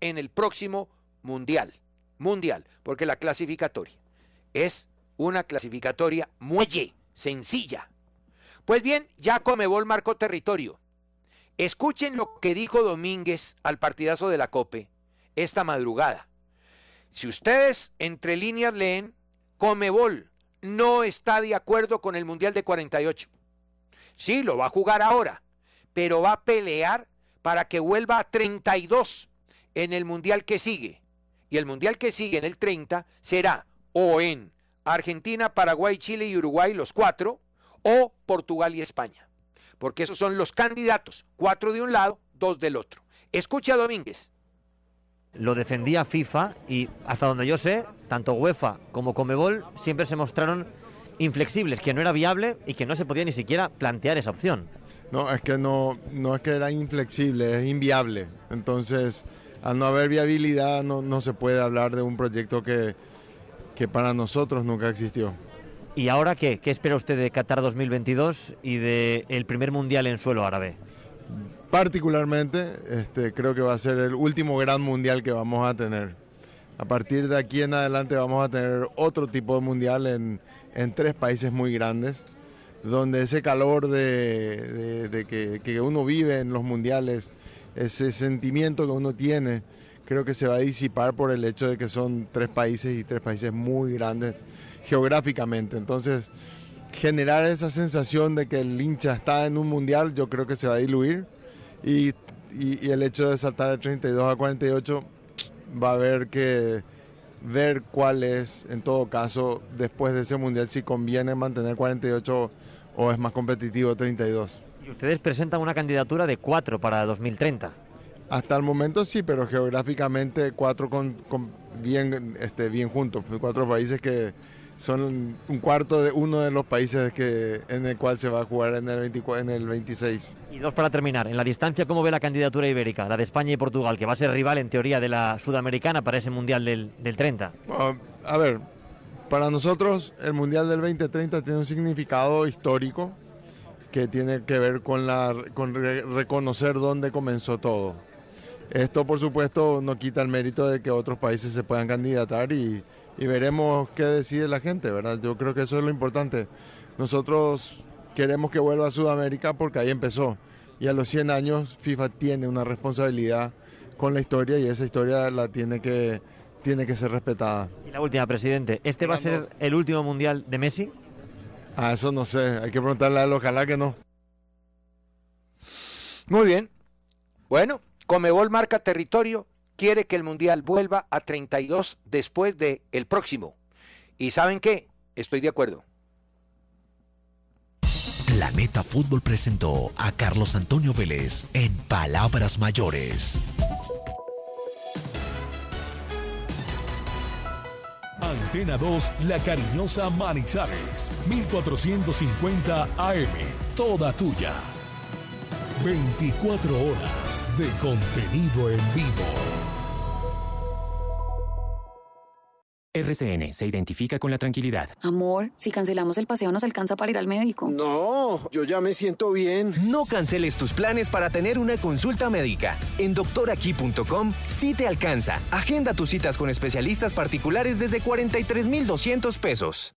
en el próximo mundial. Mundial, porque la clasificatoria es una clasificatoria muelle, sencilla. Pues bien, ya Comebol marcó territorio. Escuchen lo que dijo Domínguez al partidazo de la COPE esta madrugada. Si ustedes entre líneas leen, Comebol no está de acuerdo con el Mundial de 48. Sí, lo va a jugar ahora, pero va a pelear para que vuelva a 32 en el Mundial que sigue. Y el Mundial que sigue en el 30 será o en Argentina, Paraguay, Chile y Uruguay, los cuatro, o Portugal y España. Porque esos son los candidatos, cuatro de un lado, dos del otro. Escucha Domínguez. Lo defendía FIFA y hasta donde yo sé, tanto UEFA como Comebol siempre se mostraron inflexibles, que no era viable y que no se podía ni siquiera plantear esa opción. No, es que no, no es que era inflexible, es inviable. Entonces, al no haber viabilidad, no, no se puede hablar de un proyecto que, que para nosotros nunca existió. ¿Y ahora qué? ¿Qué espera usted de Qatar 2022 y del primer mundial en suelo árabe? Particularmente, este, creo que va a ser el último gran mundial que vamos a tener. A partir de aquí en adelante vamos a tener otro tipo de mundial en, en tres países muy grandes, donde ese calor de, de, que, que uno vive en los mundiales, ese sentimiento que uno tiene, creo que se va a disipar por el hecho de que son tres países y tres países muy grandes geográficamente. Entonces, generar esa sensación de que el hincha está en un mundial, yo creo que se va a diluir. Y, y, el hecho de saltar de 32 a 48 va a haber que ver cuál es, en todo caso, después de ese mundial, si conviene mantener 48 o es más competitivo 32. Y ustedes presentan una candidatura de cuatro para 2030. Hasta el momento sí, pero geográficamente cuatro con, con bien, este, bien juntos, cuatro países que son un cuarto de uno de los países que, en el cual se va a jugar en el, 24, en el 26. Y dos para terminar. En la distancia, ¿cómo ve la candidatura ibérica, la de España y Portugal, que va a ser rival en teoría de la sudamericana para ese Mundial del, del 30? Bueno, a ver, para nosotros el Mundial del 2030 tiene un significado histórico que tiene que ver con, la, con re reconocer dónde comenzó todo. Esto, por supuesto, no quita el mérito de que otros países se puedan candidatar y, y veremos qué decide la gente, ¿verdad? Yo creo que eso es lo importante. Nosotros queremos que vuelva a Sudamérica porque ahí empezó. Y a los 100 años FIFA tiene una responsabilidad con la historia y esa historia la tiene que, tiene que ser respetada. Y la última, presidente. ¿Este va a ser el último mundial de Messi? Ah, eso no sé. Hay que preguntarle a él, ojalá que no. Muy bien. Bueno, Comebol marca territorio quiere que el Mundial vuelva a 32 después del el próximo. ¿Y saben qué? Estoy de acuerdo. Planeta Fútbol presentó a Carlos Antonio Vélez en Palabras Mayores. Antena 2, La Cariñosa Manizales, 1450 AM, toda tuya. 24 horas de contenido en vivo. RCN se identifica con la tranquilidad. Amor, si cancelamos el paseo nos alcanza para ir al médico. No, yo ya me siento bien. No canceles tus planes para tener una consulta médica. En doctoraquí.com sí te alcanza. Agenda tus citas con especialistas particulares desde 43,200 pesos.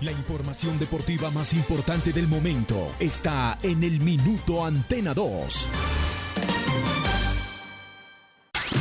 La información deportiva más importante del momento está en el Minuto Antena 2.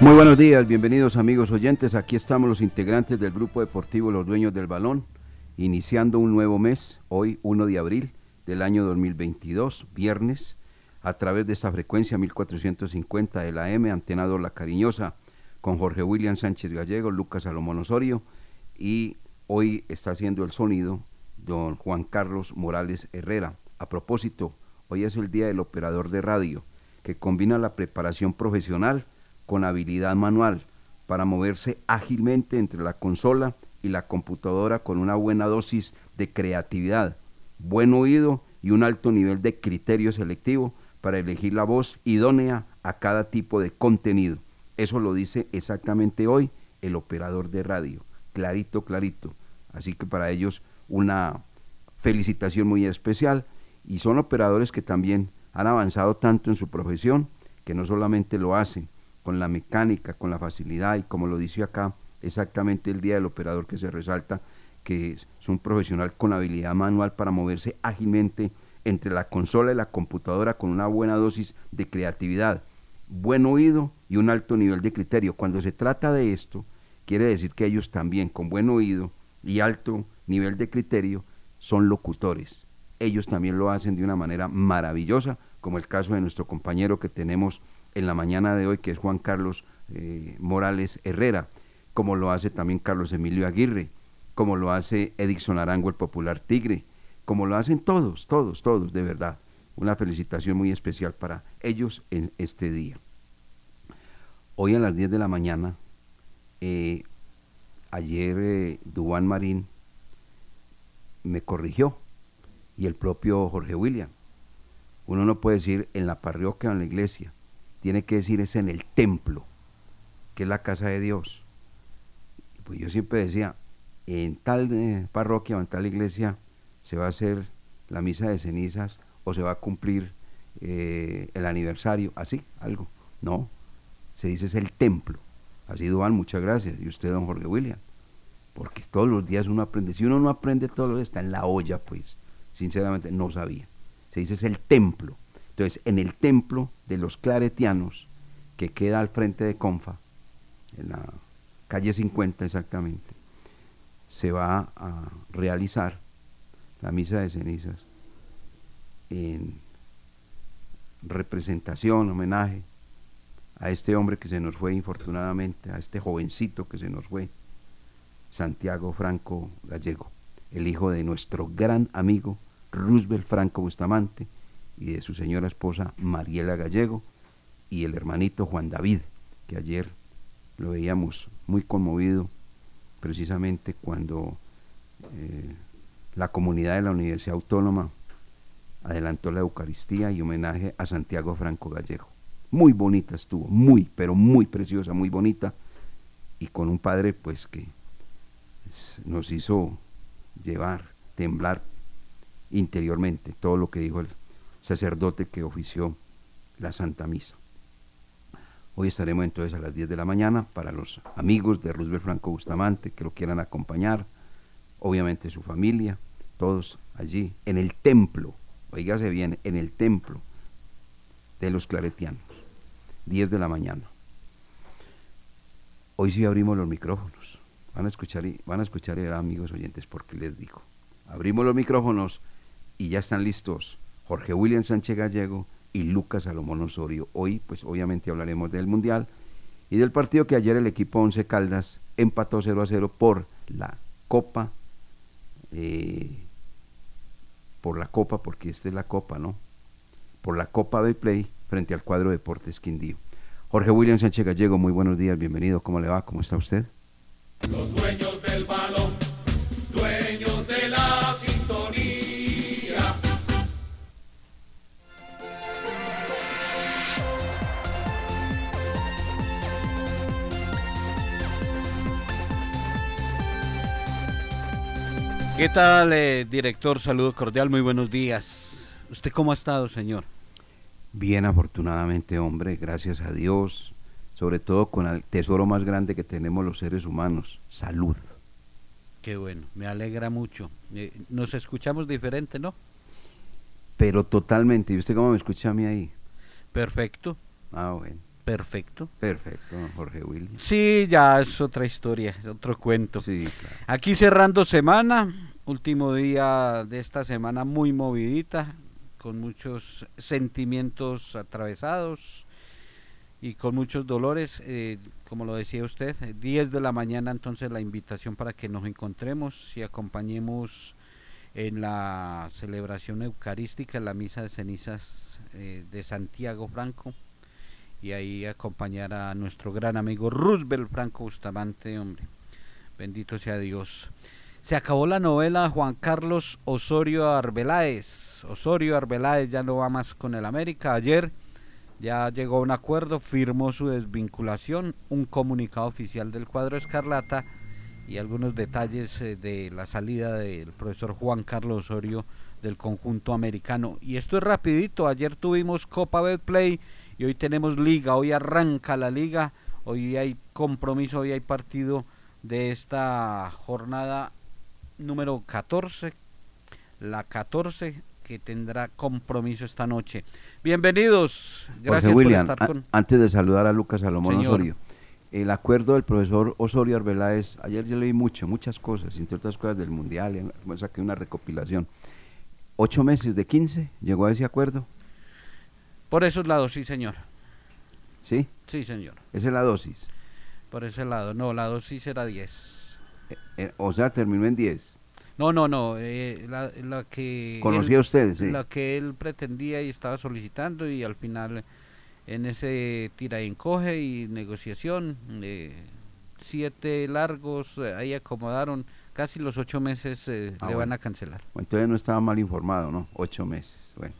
Muy buenos días, bienvenidos amigos oyentes. Aquí estamos los integrantes del grupo deportivo Los Dueños del Balón, iniciando un nuevo mes, hoy 1 de abril del año 2022, viernes, a través de esta frecuencia 1450 de la M, Antenador La Cariñosa, con Jorge William Sánchez Gallego, Lucas Salomón Osorio y hoy está haciendo el sonido don Juan Carlos Morales Herrera. A propósito, hoy es el día del operador de radio, que combina la preparación profesional con habilidad manual para moverse ágilmente entre la consola y la computadora con una buena dosis de creatividad, buen oído y un alto nivel de criterio selectivo para elegir la voz idónea a cada tipo de contenido. Eso lo dice exactamente hoy el operador de radio, clarito, clarito. Así que para ellos una felicitación muy especial y son operadores que también han avanzado tanto en su profesión que no solamente lo hacen con la mecánica, con la facilidad y como lo dice acá exactamente el día del operador que se resalta que es un profesional con habilidad manual para moverse ágilmente entre la consola y la computadora con una buena dosis de creatividad, buen oído y un alto nivel de criterio. Cuando se trata de esto, quiere decir que ellos también con buen oído y alto nivel de criterio son locutores. Ellos también lo hacen de una manera maravillosa, como el caso de nuestro compañero que tenemos en la mañana de hoy, que es Juan Carlos eh, Morales Herrera, como lo hace también Carlos Emilio Aguirre, como lo hace Edixon Arango, el popular Tigre, como lo hacen todos, todos, todos, de verdad. Una felicitación muy especial para ellos en este día. Hoy a las 10 de la mañana, eh, ayer eh, Dubán Marín me corrigió y el propio Jorge William. Uno no puede decir en la parroquia o en la iglesia, tiene que decir es en el templo, que es la casa de Dios. Pues yo siempre decía, en tal eh, parroquia o en tal iglesia se va a hacer la misa de cenizas o se va a cumplir eh, el aniversario, así, algo. No, se dice es el templo. Así, Duan, muchas gracias. Y usted, don Jorge William. Porque todos los días uno aprende. Si uno no aprende todos los días, está en la olla, pues. Sinceramente, no sabía. Se dice es el templo. Entonces, en el templo de los claretianos, que queda al frente de Confa, en la calle 50 exactamente, se va a realizar la misa de cenizas en representación, homenaje a este hombre que se nos fue infortunadamente, a este jovencito que se nos fue, Santiago Franco Gallego, el hijo de nuestro gran amigo Roosevelt Franco Bustamante y de su señora esposa Mariela Gallego y el hermanito Juan David, que ayer lo veíamos muy conmovido precisamente cuando eh, la comunidad de la Universidad Autónoma adelantó la Eucaristía y homenaje a Santiago Franco Gallego. Muy bonita estuvo, muy, pero muy preciosa, muy bonita, y con un padre pues que nos hizo llevar, temblar interiormente todo lo que dijo el sacerdote que ofició la Santa Misa. Hoy estaremos entonces a las 10 de la mañana para los amigos de Roosevelt Franco Bustamante que lo quieran acompañar, obviamente su familia, todos allí en el templo, oígase bien, en el templo de los claretianos, 10 de la mañana. Hoy sí abrimos los micrófonos. Van a escuchar, y, van a escuchar, eh, amigos oyentes, porque les digo. Abrimos los micrófonos y ya están listos Jorge William Sánchez Gallego y Lucas Salomón Osorio. Hoy, pues obviamente hablaremos del Mundial y del partido que ayer el equipo Once Caldas empató 0 a 0 por la Copa, eh, por la Copa, porque esta es la Copa, ¿no? Por la Copa de Play frente al cuadro Deportes Quindío. Jorge William Sánchez Gallego, muy buenos días, bienvenido, ¿cómo le va? ¿Cómo está usted? Los dueños del balón, dueños de la ¿Qué tal, eh, director? Saludos cordial, muy buenos días. ¿Usted cómo ha estado, señor? Bien, afortunadamente, hombre, gracias a Dios, sobre todo con el tesoro más grande que tenemos los seres humanos, salud. Qué bueno, me alegra mucho. Eh, nos escuchamos diferente, ¿no? Pero totalmente. ¿Y usted cómo me escucha a mí ahí? Perfecto. Ah, bueno. Perfecto. Perfecto, Jorge Willy. Sí, ya es otra historia, es otro cuento. Sí, claro. Aquí cerrando semana, último día de esta semana muy movidita, con muchos sentimientos atravesados y con muchos dolores. eh, como lo decía usted, 10 de la mañana entonces la invitación para que nos encontremos y acompañemos en la celebración eucarística, en la misa de cenizas eh, de Santiago Franco y ahí acompañar a nuestro gran amigo Roosevelt Franco Bustamante, hombre. Bendito sea Dios. Se acabó la novela Juan Carlos Osorio Arbeláez. Osorio Arbeláez ya no va más con el América. Ayer ya llegó a un acuerdo, firmó su desvinculación, un comunicado oficial del cuadro Escarlata y algunos detalles eh, de la salida del profesor Juan Carlos Osorio del conjunto americano. Y esto es rapidito, ayer tuvimos Copa Betplay y hoy tenemos liga, hoy arranca la liga, hoy hay compromiso, hoy hay partido de esta jornada número 14, la 14 que tendrá compromiso esta noche. Bienvenidos, gracias Jorge William, por estar a- con... antes de saludar a Lucas Salomón Señor. Osorio, el acuerdo del profesor Osorio Arbeláez, ayer yo leí mucho, muchas cosas, entre otras cosas del Mundial, saqué una recopilación. Ocho meses de 15, llegó a ese acuerdo, Por eso es lado, sí señor. ¿sí? Sí señor. Esa es la dosis. Por ese lado, no, la dosis era 10. Eh, o sea, terminó en 10. No, no, no, eh, la, la que... ¿Conocía él- usted, sí? La que él pretendía y estaba solicitando y al final en ese tira y encoge y negociación, eh, siete largos, eh, ahí acomodaron, casi los ocho meses eh, Ah, le van a cancelar. Entonces no estaba mal informado, ¿no? Ocho meses. Bueno.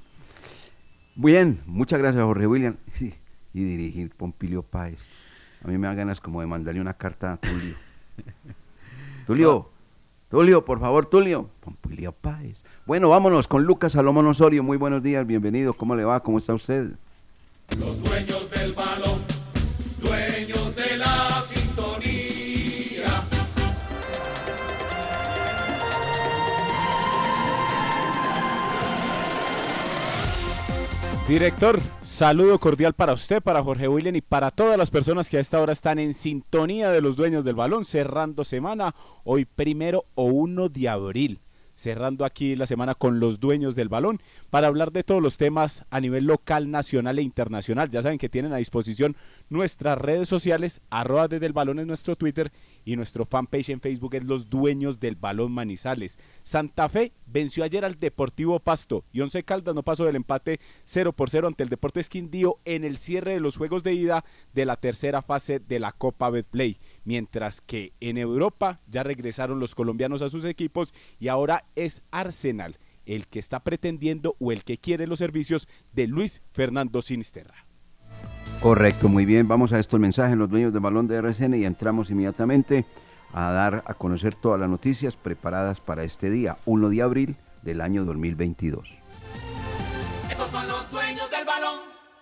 Bien, muchas gracias, Jorge William. Sí, Y dirigir Pompilio Páez. A mí me da ganas como de mandarle una carta a Tulio. Tulio, Tulio, por favor, Tulio. Pompilio Páez. Bueno, vámonos con Lucas Salomón Osorio. Muy buenos días, bienvenido. ¿Cómo le va? ¿Cómo está usted? Los dueños del balón, dueños de la sintonía. Director, saludo cordial para usted, para Jorge William y para todas las personas que a esta hora están en sintonía de los dueños del balón, cerrando semana, hoy primero o 1 de abril, cerrando aquí la semana con los dueños del balón, para hablar de todos los temas a nivel local, nacional e internacional. Ya saben que tienen a disposición nuestras redes sociales, arroba desde el balón en nuestro Twitter y nuestro fanpage en Facebook es Los Dueños del Balón Manizales. Santa Fe venció ayer al Deportivo Pasto y Once Caldas no pasó del empate 0 por 0 ante el Deportes Quindío en el cierre de los juegos de ida de la tercera fase de la Copa Betplay. Mientras que en Europa ya regresaron los colombianos a sus equipos y ahora es Arsenal el que está pretendiendo o el que quiere los servicios de Luis Fernando Sinisterra. Correcto, muy bien. Vamos a estos mensajes, los dueños del balón de RCN, y entramos inmediatamente a dar a conocer todas las noticias preparadas para este día, 1 de abril del año 2022. Estos son los dueños del balón.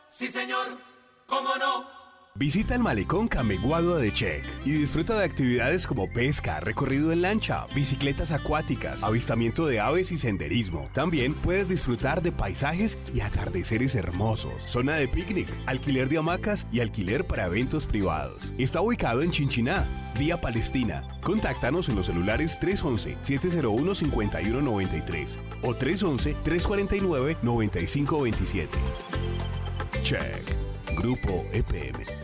Sí, señor. ¿Cómo no? Visita el malecón Cameguado de Check y disfruta de actividades como pesca, recorrido en lancha, bicicletas acuáticas, avistamiento de aves y senderismo. También puedes disfrutar de paisajes y atardeceres hermosos, zona de picnic, alquiler de hamacas y alquiler para eventos privados. Está ubicado en Chinchiná, vía Palestina. Contáctanos en los celulares 311-701-5193 o 311-349-9527. Check. Grupo EPM.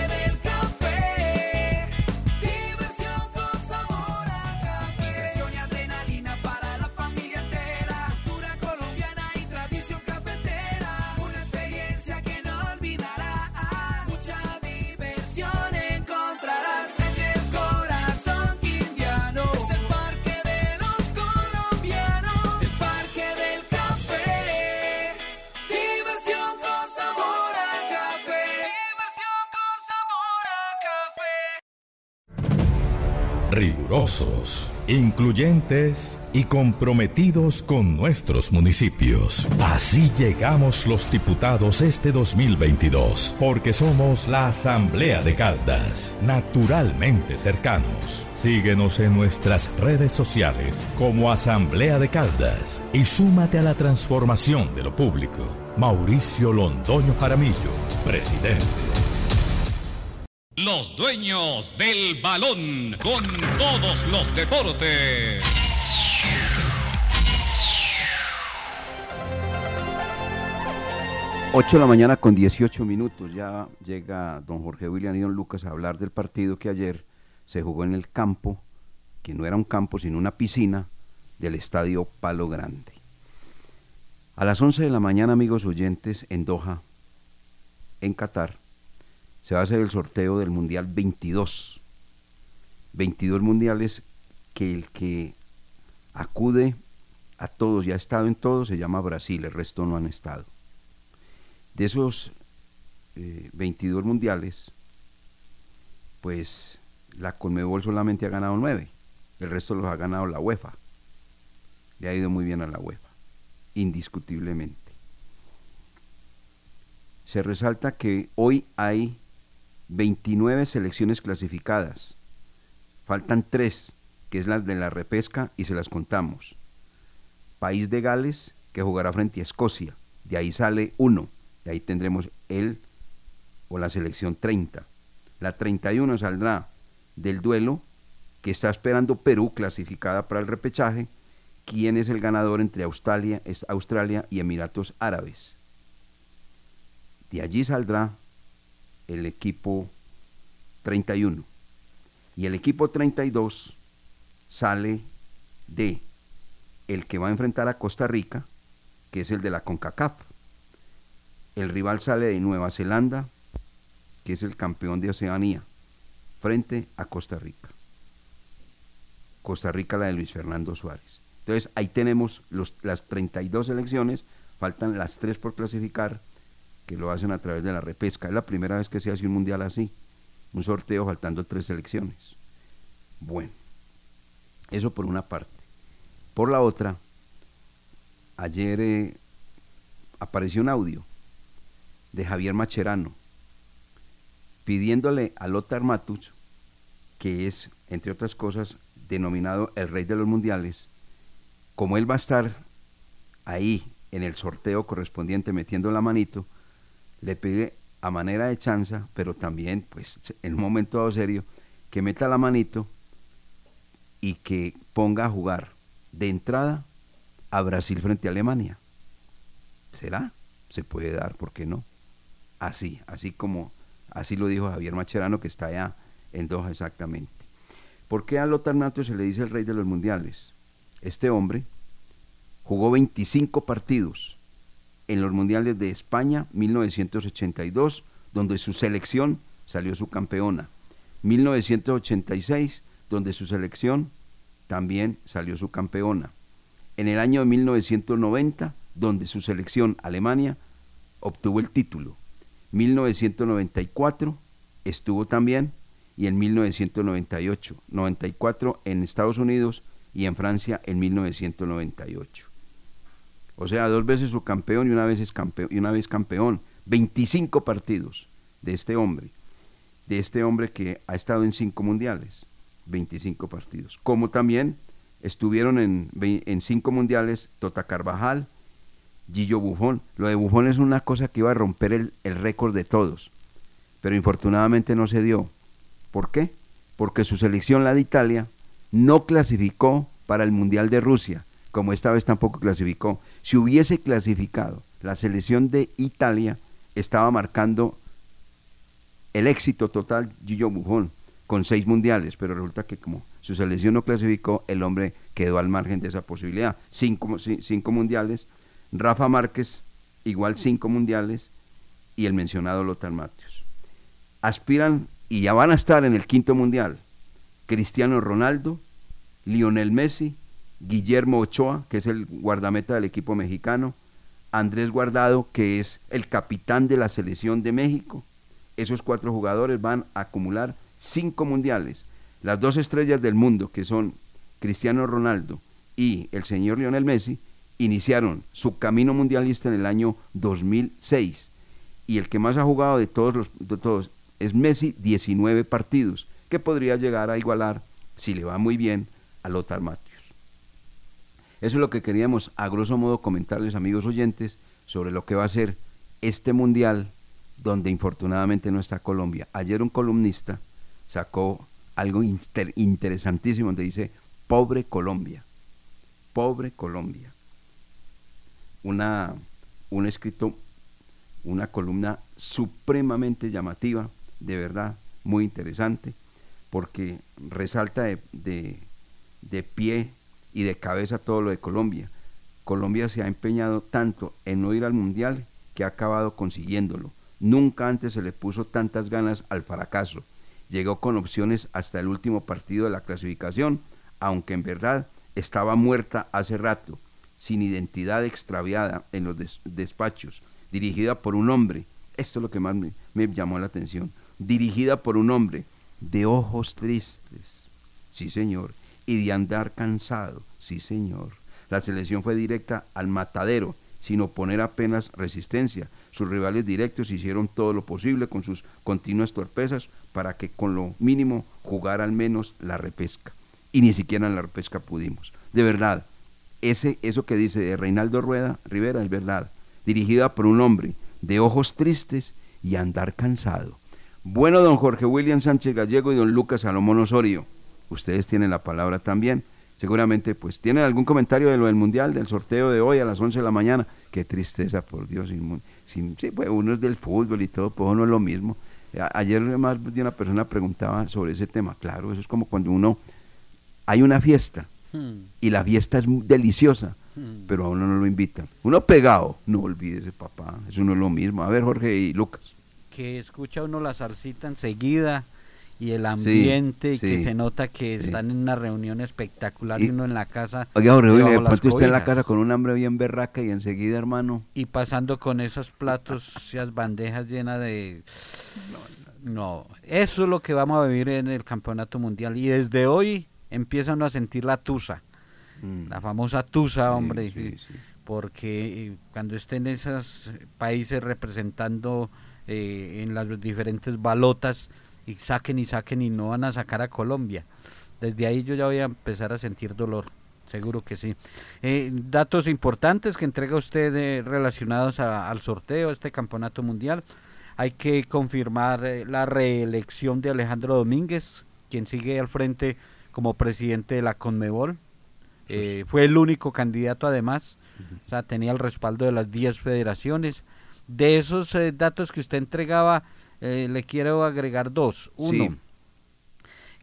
Incluyentes y comprometidos con nuestros municipios. Así llegamos los diputados este 2022, porque somos la Asamblea de Caldas, naturalmente cercanos. Síguenos en nuestras redes sociales como Asamblea de Caldas y súmate a la transformación de lo público. Mauricio Londoño Jaramillo, presidente. Los dueños del balón con todos los deportes. Ocho de la mañana con 18 minutos. Ya llega don Jorge William y don Lucas a hablar del partido que ayer se jugó en el campo, que no era un campo sino una piscina del estadio Palo Grande. A las 11 de la mañana, amigos oyentes, en Doha, en Qatar, se va a hacer el sorteo del Mundial 22. 22 mundiales que el que acude a todos y ha estado en todos se llama Brasil, el resto no han estado. De esos eh, 22 mundiales, pues la Conmebol solamente ha ganado 9, el resto los ha ganado la UEFA. Le ha ido muy bien a la UEFA, indiscutiblemente. Se resalta que hoy hay 29 selecciones clasificadas. Faltan 3, que es la de la repesca, y se las contamos. País de Gales, que jugará frente a Escocia. De ahí sale uno. Y ahí tendremos él o la selección 30. La 31 saldrá del duelo que está esperando Perú clasificada para el repechaje. ¿Quién es el ganador entre Australia, Australia y Emiratos Árabes? De allí saldrá el equipo 31. Y el equipo 32 sale de el que va a enfrentar a Costa Rica, que es el de la CONCACAF. El rival sale de Nueva Zelanda, que es el campeón de Oceanía, frente a Costa Rica. Costa Rica la de Luis Fernando Suárez. Entonces ahí tenemos los, las 32 selecciones, faltan las tres por clasificar, que lo hacen a través de la repesca. Es la primera vez que se hace un mundial así, un sorteo faltando tres selecciones. Bueno, eso por una parte. Por la otra, ayer eh, apareció un audio de Javier Macherano pidiéndole a Lothar Matus, que es, entre otras cosas, denominado el rey de los mundiales, como él va a estar ahí en el sorteo correspondiente metiendo la manito, le pide a manera de chanza, pero también, pues, en un momento dado serio, que meta la manito y que ponga a jugar de entrada a Brasil frente a Alemania. ¿Será? Se puede dar, ¿por qué no? Así, así como, así lo dijo Javier Macherano, que está allá en Doha exactamente. ¿Por qué a Lothar Matthieu se le dice el rey de los mundiales? Este hombre jugó 25 partidos en los mundiales de España 1982, donde su selección salió su campeona. 1986, donde su selección también salió su campeona. En el año de 1990, donde su selección Alemania obtuvo el título. 1994 estuvo también y en 1998, 94 en Estados Unidos y en Francia en 1998. O sea, dos veces su campeón y una vez, campeón, y una vez campeón. 25 partidos de este hombre, de este hombre que ha estado en cinco mundiales, 25 partidos. Como también estuvieron en, cinco mundiales Tota Carvajal, Gillo Buffon. Lo de Buffon es una cosa que iba a romper el, el récord de todos, pero infortunadamente no se dio. ¿Por qué? Porque su selección, la de Italia, no clasificó para el Mundial de Rusia, como esta vez tampoco clasificó. Si hubiese clasificado, la selección de Italia estaba marcando el éxito total Gillo Buffon con seis mundiales, pero resulta que como su selección no clasificó, el hombre quedó al margen de esa posibilidad. Cinco, ci- cinco mundiales, Rafa Márquez igual cinco mundiales y el mencionado Lothar Matthews. Aspiran y ya van a estar en el quinto mundial Cristiano Ronaldo, Lionel Messi, Guillermo Ochoa, que es el guardameta del equipo mexicano, Andrés Guardado, que es el capitán de la selección de México. Esos cuatro jugadores van a acumular cinco mundiales. Las dos estrellas del mundo, que son Cristiano Ronaldo y el señor Lionel Messi, iniciaron su camino mundialista en el año 2006. Y el que más ha jugado de todos, los, de todos es Messi, 19 partidos, que podría llegar a igualar, si le va muy bien, a Lothar Matthews. Eso es lo que queríamos, a grosso modo, comentarles, amigos oyentes, sobre lo que va a ser este mundial, donde infortunadamente no está Colombia. Ayer un columnista sacó algo inter- interesantísimo, donde dice, pobre Colombia, pobre Colombia. Una, un escrito, una columna supremamente llamativa, de verdad, muy interesante, porque resalta de- de pie y de cabeza todo lo de Colombia. Colombia se ha empeñado tanto en no ir al Mundial que ha acabado consiguiéndolo. Nunca antes se le puso tantas ganas al fracaso. Llegó con opciones hasta el último partido de la clasificación, aunque en verdad estaba muerta hace rato, sin identidad extraviada en los des- despachos, dirigida por un hombre, esto es lo que más me llamó la atención, dirigida por un hombre de ojos tristes, sí señor, y de andar cansado, sí señor. La selección fue directa al matadero, sin oponer apenas resistencia. Sus rivales directos hicieron todo lo posible con sus continuas torpezas para que con lo mínimo jugara al menos la repesca. Y ni siquiera en la repesca pudimos. De verdad, ese, eso que dice de Reinaldo Rueda Rivera es verdad. Dirigida por un hombre de ojos tristes y andar cansado. Bueno, don Jorge William Sánchez Gallego y don Lucas Salomón Osorio, ustedes tienen la palabra también. Seguramente, pues, tienen algún comentario de lo del Mundial, del sorteo de hoy a las 11 de la mañana. Qué tristeza, por Dios. sin sin- sí, pues, uno es del fútbol y todo, pues no es lo mismo. A- Ayer más de una persona preguntaba sobre ese tema. Claro, eso es como cuando uno, hay una fiesta Hmm. y la fiesta es deliciosa, Hmm. pero a uno no lo invitan. Uno pegado, no olvídese, papá, eso no es lo mismo. A ver, Jorge y Lucas. que escucha uno la salsita enseguida y el ambiente y que sí, se nota que sí. están en una reunión espectacular y, uno en la casa Oiga, Jorge, pronto usted en la casa con un hambre bien berraca y enseguida, hermano. y pasando con esos platos, esas bandejas llenas de... No, eso es lo que vamos a vivir en el campeonato mundial. Y desde hoy empiezan a sentir la tusa, la famosa tusa, hombre, porque eh, cuando estén esos países representando eh, en las diferentes balotas y saquen y saquen y no van a sacar a Colombia, desde ahí yo ya voy a empezar a sentir dolor. Seguro que sí. Eh, datos importantes que entrega usted eh, relacionados a- al sorteo de este campeonato mundial. Hay que confirmar eh, la reelección de Alejandro Domínguez, quien sigue al frente como presidente de la Conmebol. Fue el único candidato además, o sea, tenía el respaldo de las 10 federaciones. De esos datos que usted entregaba, eh, le quiero agregar dos. Uno, Sí.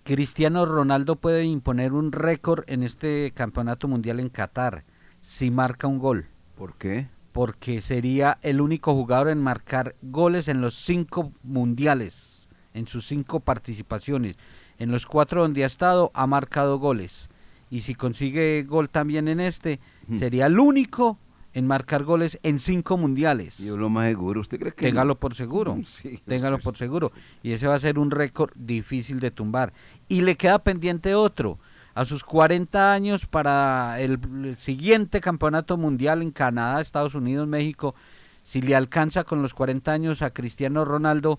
Cristiano Ronaldo puede imponer un récord en este campeonato mundial en Qatar si marca un gol. ¿Por qué? Porque sería el único jugador en marcar goles en los cinco mundiales, en sus cinco participaciones. En los cuatro donde ha estado ha marcado goles. Y si consigue gol también en este, sería el único en marcar goles en cinco mundiales. Yo lo más seguro. ¿Usted cree que no? Téngalo por seguro. Sí, Téngalo por seguro. Y ese va a ser un récord difícil de tumbar. Y le queda pendiente otro. A sus 40 años para el el siguiente campeonato mundial en Canadá, Estados Unidos, México, si le alcanza con los 40 años a Cristiano Ronaldo,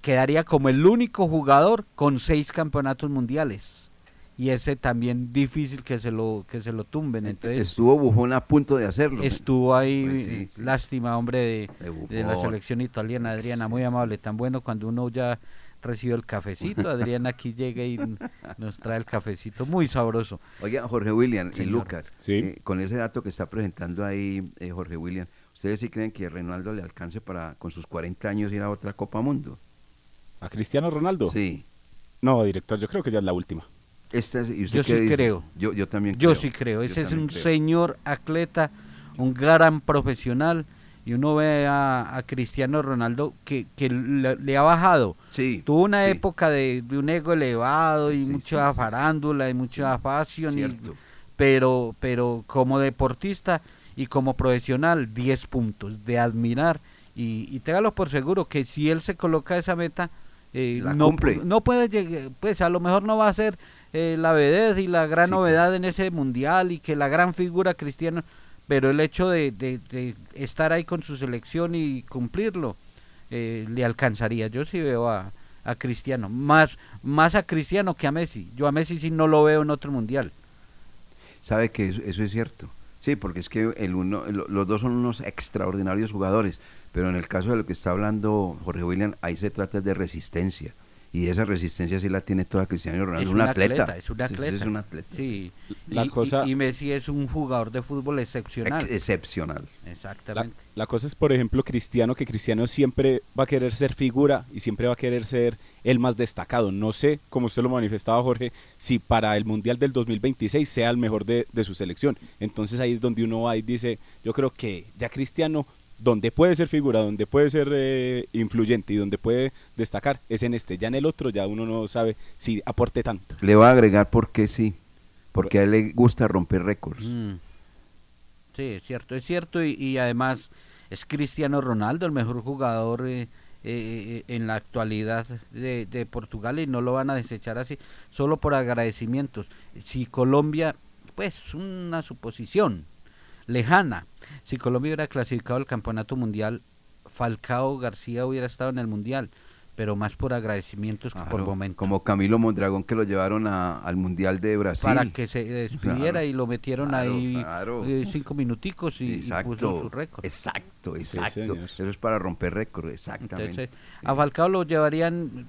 quedaría como el único jugador con seis campeonatos mundiales. Y ese también difícil que se lo que se lo tumben entonces Estuvo Bufón a punto de hacerlo. estuvo ahí Pues sí, sí. lástima hombre de, De de la selección italiana Adriana muy amable tan bueno cuando uno ya recibe el cafecito Adriana aquí llega y nos trae el cafecito muy sabroso Oiga, Jorge William y. Lucas, eh, con ese dato que está presentando ahí eh, Jorge William, ¿ustedes sí creen que Reinaldo le alcance para con sus 40 años ir a otra Copa Mundo? ¿A Cristiano Ronaldo? Sí. No, director, yo creo que ya es la última. Esta es- ¿y usted yo sí dice? creo Yo, yo también yo creo. sí creo Yo ese es un creo. señor atleta un gran profesional y uno ve a, a Cristiano Ronaldo que, que le, le ha bajado tuvo una época de, de un ego elevado y mucha farándula y mucha y- Cierto. pero pero como deportista y como profesional 10 puntos de admirar y, y téngalo por seguro que si él se coloca esa meta eh, no, no puede llegar, pues a lo mejor no va a ser eh, la vedette y la gran novedad en ese mundial y que la gran figura cristiano, pero el hecho de, de- de estar ahí con su selección y cumplirlo eh, le alcanzaría. Yo sí veo a, a Cristiano, más, más a Cristiano que a Messi. Yo a Messi sí no lo veo en otro mundial. Sabe que eso, eso es cierto. Sí, porque es que el uno, lo- los dos son unos extraordinarios jugadores, pero en el caso de lo que está hablando Jorge William, ahí se trata de resistencia. Y esa resistencia sí la tiene toda Cristiano Ronaldo. Es un, un atleta. atleta, es un atleta. Es un atleta. Sí. La y, cosa- y- y Messi es un jugador de fútbol excepcional. Ex- excepcional. La, Exactamente. la cosa es, por ejemplo, Cristiano, que Cristiano siempre va a querer ser figura y siempre va a querer ser el más destacado. No sé, como usted lo manifestaba, Jorge, si para el Mundial del 2026 sea el mejor de, de su selección. Entonces ahí es donde uno va y dice, yo creo que ya Cristiano, donde puede ser figura, donde puede ser eh, influyente y donde puede destacar, es en este. Ya en el otro ya uno no sabe si aporte tanto. Le va a agregar porque sí. Porque a él le gusta romper récords. Mm. Sí, es cierto, es cierto y, y además es Cristiano Ronaldo el mejor jugador eh, eh, en la actualidad de, de Portugal y no lo van a desechar así solo por agradecimientos. Si Colombia, pues una suposición lejana, si Colombia hubiera clasificado al campeonato mundial, Falcao García hubiera estado en el mundial, pero más por agradecimientos que por Claro, momento. Como Camilo Mondragón que lo llevaron a- al Mundial de Brasil. Para que se despidiera Claro, y lo metieron claro, ahí claro. eh, cinco minuticos y, puso su récord. Exacto, exacto. Eso es para romper récord, exactamente. Entonces, a Falcao lo llevarían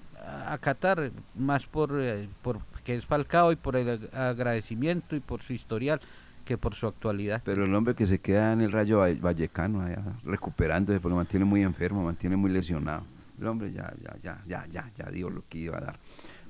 a Qatar más por, eh, por que es Falcao y por el ag- agradecimiento y por su historial que por su actualidad. Pero el hombre que se queda en el Rayo Valle- Vallecano, allá, recuperándose, porque mantiene muy enfermo, mantiene muy lesionado. El hombre ya, ya, ya, ya, ya, ya dio lo que iba a dar.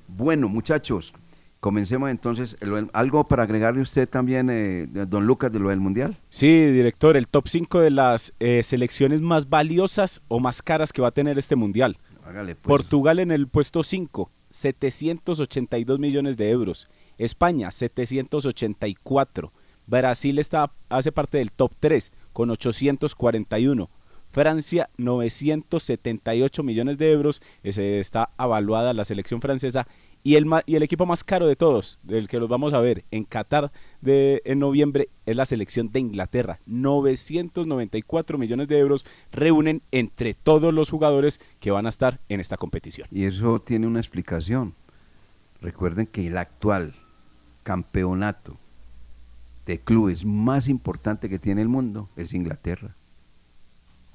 Bueno, muchachos, comencemos entonces. ¿Algo para agregarle usted también, eh, don Lucas, de lo del Mundial? Sí, director, el top 5 de las eh, selecciones más valiosas o más caras que va a tener este mundial. Hágale, pues. Portugal en el puesto 5, 782 millones de euros. España, 784. Brasil está, hace parte del top 3 con 841. Francia, 978 millones de euros. Ese está avaluada la selección francesa. Y el, y el equipo más caro de todos, del que los vamos a ver en Qatar de, en noviembre, es la selección de Inglaterra. 994 millones de euros reúnen entre todos los jugadores que van a estar en esta competición. Y eso tiene una explicación. Recuerden que el actual campeonato de clubes más importante que tiene el mundo es Inglaterra.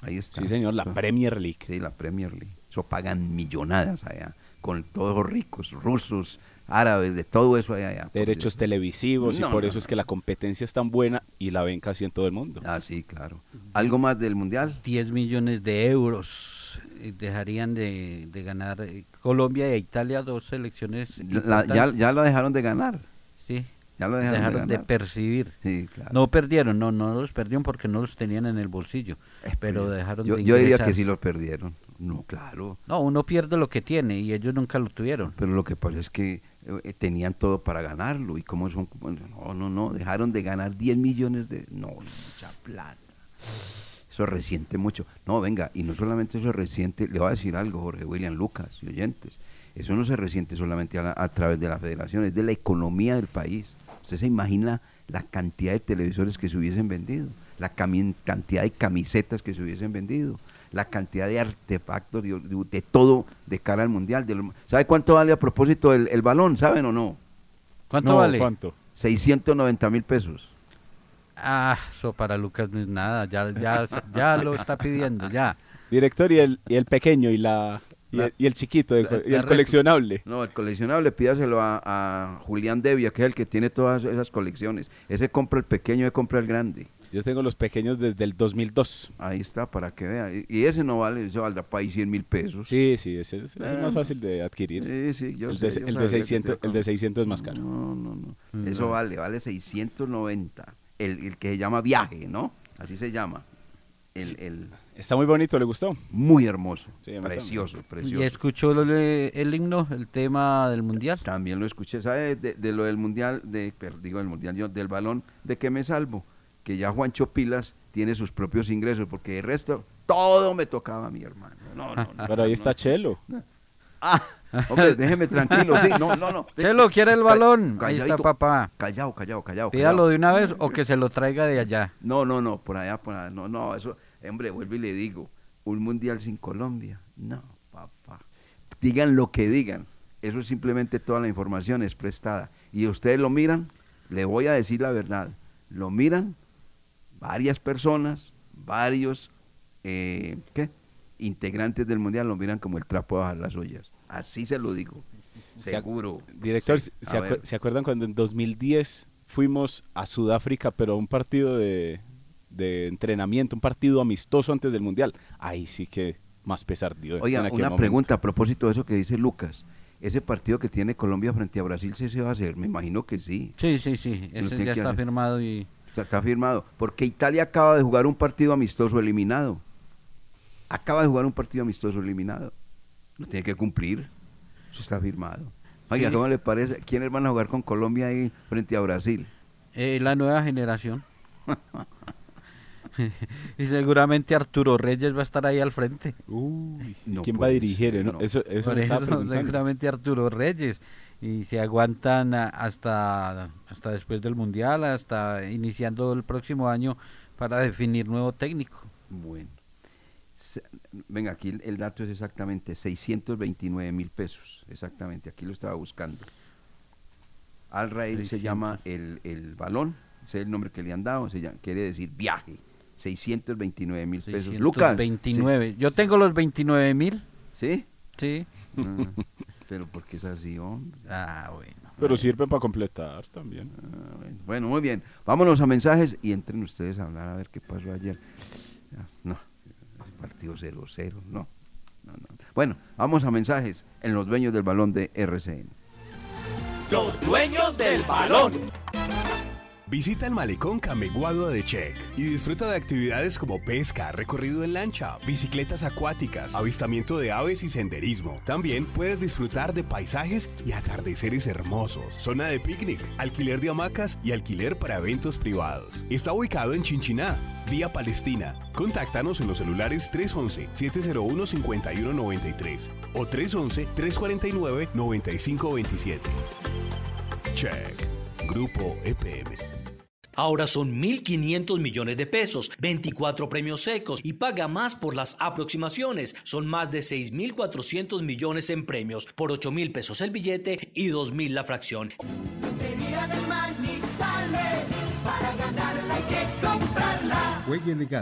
Ahí está. Sí, señor, la Premier League. Sí, la Premier League. Eso pagan millonadas allá, con todos los ricos, rusos, árabes, de todo eso allá. allá. Derechos televisivos No, y por no, eso es que la competencia es tan buena y la ven casi en todo el mundo. Ah, sí, claro. ¿Algo más del Mundial? 10 millones de euros eh, dejarían de, de ganar eh, Colombia e Italia, dos selecciones. La- ya, ya lo dejaron de ganar. Sí. Ya lo dejaron, dejaron de, percibir. Sí, claro. No perdieron, no, no los perdieron porque no los tenían en el bolsillo, pero dejaron yo, de yo diría que ingresar. sí los perdieron. No, claro. No, uno pierde lo que tiene y ellos nunca lo tuvieron. Pero lo que pasa es que eh, tenían todo para ganarlo. ¿Y cómo son? No, no, no. Dejaron de ganar 10 millones de. No, mucha plata. Eso resiente mucho. No, venga, y no solamente eso resiente, le voy a decir algo, Jorge William Lucas y oyentes. Eso no se resiente solamente a, la- a través de la federación, es de la economía del país. Usted se imagina la cantidad de televisores que se hubiesen vendido, la cantidad de camisetas que se hubiesen vendido, la cantidad de artefactos, de, de- de todo de cara al mundial. de lo- ¿Sabe cuánto vale a propósito el, el balón? ¿Saben o no? ¿Cuánto No, vale? ¿Cuánto? 690 mil pesos. Ah, eso para Lucas no es nada, ya, ya, ya lo está pidiendo, ya. Director, y el, y el pequeño y la y, el, y el chiquito, el y el coleccionable. No, el coleccionable pídaselo a, a Julián Devia, que es el que tiene todas esas colecciones. Ese compra el pequeño, ese compra el grande. Yo tengo los pequeños desde el 2002. Ahí está, para que vea. Y, ese no vale, ese valdrá para ahí 100 mil pesos. Sí, sí, ese, ese es Ah. más fácil de adquirir. Sí, sí, yo el, sé, de, yo el, de sabía que 600, usted el de 600 es más caro. No, no, no. Mm, Eso vale, vale 690. El, el que se llama viaje, ¿no? Así se llama. El, el Está muy bonito, ¿le gustó? muy hermoso, Sí, precioso, precioso. ¿Y escuchó lo de- el himno, el tema del mundial? También lo escuché, ¿sabe? De, de lo del mundial, de, digo del mundial, yo, del balón, ¿de qué me salvo? Que ya Juancho Pilas tiene sus propios ingresos, porque el resto, todo me tocaba a mi hermano. No, no, no. Pero ahí está Chelo. Ah, hombre, déjeme tranquilo, sí, no, no, no. Chelo, ¿quiere el balón? Ahí está papá. Callado, callado, callado. Pídalo de una vez o que se lo traiga de allá. No, no, no, por allá, por allá, no, no, eso, hombre, vuelvo y le digo, un mundial sin Colombia, no, papá. Digan lo que digan, eso es simplemente toda la información es prestada. Y ustedes lo miran, le voy a decir la verdad, lo miran varias personas, varios, eh, ¿qué? Integrantes del mundial lo miran como el trapo de bajar las ollas. Así se lo digo, Se seguro. Director, Sí, ¿se, acu- ver. ¿se acuerdan cuando en 2010 fuimos a Sudáfrica, pero a un partido de, de entrenamiento, un partido amistoso antes del Mundial? Ahí sí que más pesar dio. Oiga, una momento. pregunta a propósito de eso que dice Lucas. ¿Ese partido que tiene Colombia frente a Brasil sí se va a hacer? Me imagino que sí. Sí, sí, sí, Se lo ese tiene ya que está hacer. firmado y... Está, está firmado. Porque Italia acaba de jugar un partido amistoso eliminado. Acaba de jugar un partido amistoso eliminado. Lo tiene que cumplir. Eso está firmado. Oiga, Sí. ¿cómo le parece? ¿Quiénes van a jugar con Colombia ahí frente a Brasil? Eh, la nueva generación. y seguramente Arturo Reyes va a estar ahí al frente. Uy, No ¿Quién va a dirigir? ser? No, no. Eso, eso Por eso, seguramente Arturo Reyes. Y se aguantan hasta, hasta después del Mundial, hasta iniciando el próximo año para definir nuevo técnico. Bueno. Se- Venga, aquí el, el dato es exactamente 629 mil pesos. Exactamente, aquí lo estaba buscando. Al Rail se 600. llama el, el balón, ese es el nombre que le han dado, se llama- quiere decir viaje. 629 mil pesos. Lucas. 29. Yo tengo los 29 mil. ¿Sí? Sí. Ah, pero porque es así, hombre. Ah, bueno. Pero sirven para completar también. Ah, bueno. Bueno, muy bien. Vámonos a mensajes y entren ustedes a hablar a ver qué pasó ayer. Ah, No, partido 0-0, no. no, no. Bueno, vamos a mensajes en los dueños del balón de RCN. Los dueños del balón. Visita el malecón Cameguado de Check y disfruta de actividades como pesca, recorrido en lancha, bicicletas acuáticas, avistamiento de aves y senderismo. También puedes disfrutar de paisajes y atardeceres hermosos, zona de picnic, alquiler de hamacas y alquiler para eventos privados. Está ubicado en Chinchiná, vía Palestina. Contáctanos en los celulares 311-701-5193 o 311-349-9527. Check. Grupo EPM. Ahora son 1.500 millones de pesos, 24 premios secos y paga más por las aproximaciones. Son más de 6.400 millones en premios, por 8.000 pesos el billete y 2.000 la fracción. Lotería del Manizales, para ganarla hay que comprarla. Juegue legal.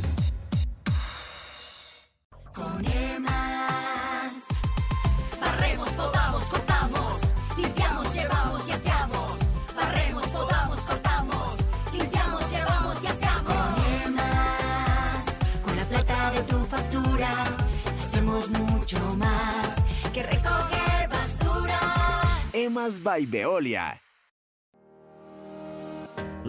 Con EMAS. Barremos, podamos, cortamos. Limpiamos, llevamos y aseamos. Barremos, podamos, cortamos. Limpiamos, llevamos y aseamos. Con EMAS. Con la plata de tu factura. Hacemos mucho más que recoger basura. Emas by Veolia.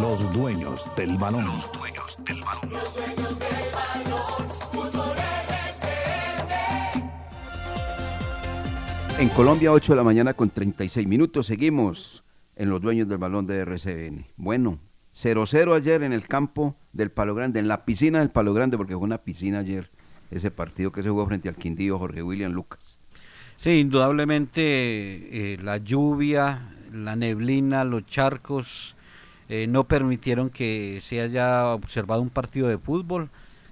Los dueños del balón. Los dueños del balón. En Colombia, 8 de la mañana con 36 minutos. Seguimos en los dueños del balón de RCN. Bueno, 0-0 ayer en el campo del Palo Grande, en la piscina del Palo Grande, porque fue una piscina ayer ese partido que se jugó frente al Quindío Jorge William Lucas. Sí, indudablemente eh, la lluvia, la neblina, los charcos eh, no permitieron que se haya observado un partido de fútbol,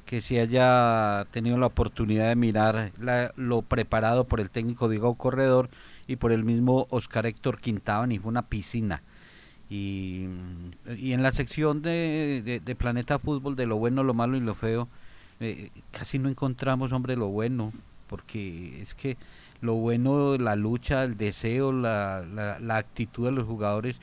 que se haya tenido la oportunidad de mirar lo preparado por el técnico Diego Corredor y por el mismo Oscar Héctor Quintaban y fue una piscina. Y, y en la sección de, de- Planeta Fútbol de lo bueno, lo malo y lo feo, eh, casi no encontramos, hombre, lo bueno, porque es que lo bueno, la lucha, el deseo, la, la actitud de los jugadores,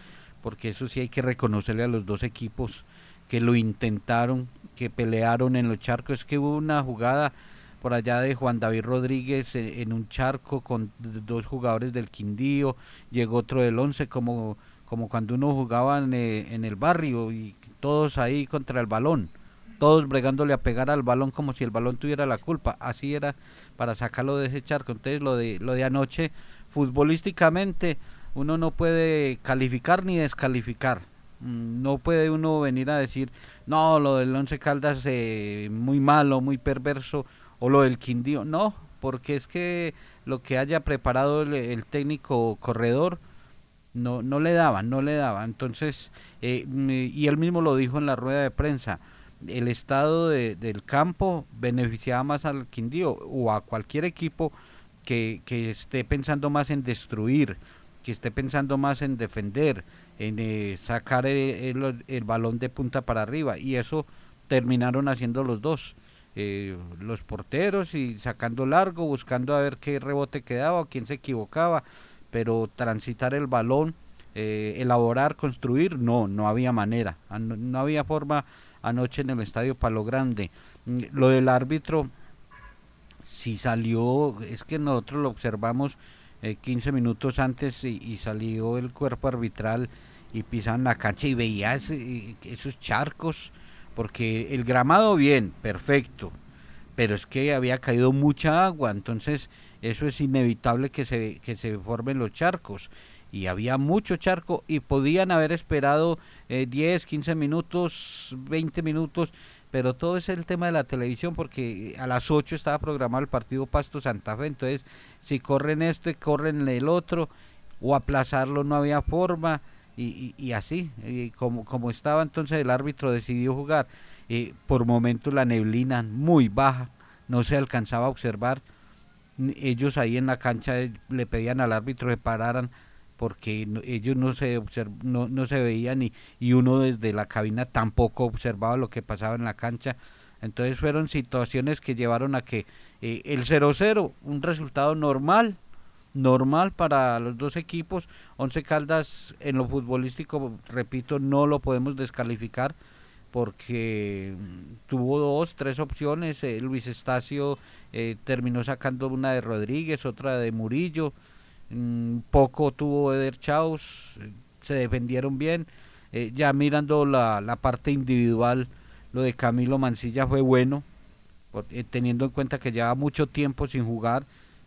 porque eso sí hay que reconocerle a los dos equipos que lo intentaron, que pelearon en los charcos. Es que hubo una jugada por allá de Juan David Rodríguez eh, en un charco con dos jugadores del Quindío, llegó otro del Once, como, como cuando uno jugaba en, eh, en el barrio y todos ahí contra el balón, todos bregándole a pegar al balón como si el balón tuviera la culpa. Así era para sacarlo de ese charco. Entonces lo de, lo de anoche, futbolísticamente, uno no puede calificar ni descalificar. Mm, No puede uno venir a decir, no, lo del Once Caldas eh, muy malo, muy perverso, o lo del Quindío. No, porque es que lo que haya preparado el, técnico corredor no, no le daba, no le daba. Entonces, eh, mm, y él mismo lo dijo en la rueda de prensa, el estado de- del campo beneficiaba más al Quindío o a cualquier equipo que, que esté pensando más en destruir, que esté pensando más en defender, en eh, sacar el, el- balón de punta para arriba. Y eso terminaron haciendo los dos. eh, los porteros y sacando largo, buscando a ver qué rebote quedaba o quién se equivocaba, pero transitar el balón, eh, elaborar, construir, no, no había manera, Ano- no había forma anoche en el estadio Palo Grande. Mm, Lo del árbitro, si salió, es que nosotros lo observamos eh, 15 minutos antes y, salió el cuerpo arbitral y pisaban la cancha y veía ese- esos charcos, porque el gramado bien, perfecto, pero es que había caído mucha agua, entonces eso es inevitable que se, que se formen los charcos. Y había mucho charco y podían haber esperado eh, 10, 15 minutos, 20 minutos, pero todo es el tema de la televisión porque a las 8 estaba programado el partido Pasto Santa Fe, entonces si corren este, corren el otro, o aplazarlo no había forma, y, y- y así, y como, como estaba entonces el árbitro decidió jugar. Eh, por momentos la neblina muy baja, no se alcanzaba a observar. Ellos ahí en la cancha eh, le pedían al árbitro que pararan porque no- ellos no se observ- no, no se veían y, y uno desde la cabina tampoco observaba lo que pasaba en la cancha. Entonces fueron situaciones que llevaron a que eh, el 0-0, un resultado normal, normal para los dos equipos. Once Caldas en lo futbolístico, repito, no lo podemos descalificar porque mm, tuvo dos, tres opciones. eh, Luis Estacio eh, terminó sacando una de Rodríguez, otra de Murillo. Mm, poco tuvo Eder Chaus, se defendieron bien. eh, ya mirando la, la parte individual, lo de Camilo Mancilla fue bueno, eh, teniendo en cuenta que lleva mucho tiempo sin jugar,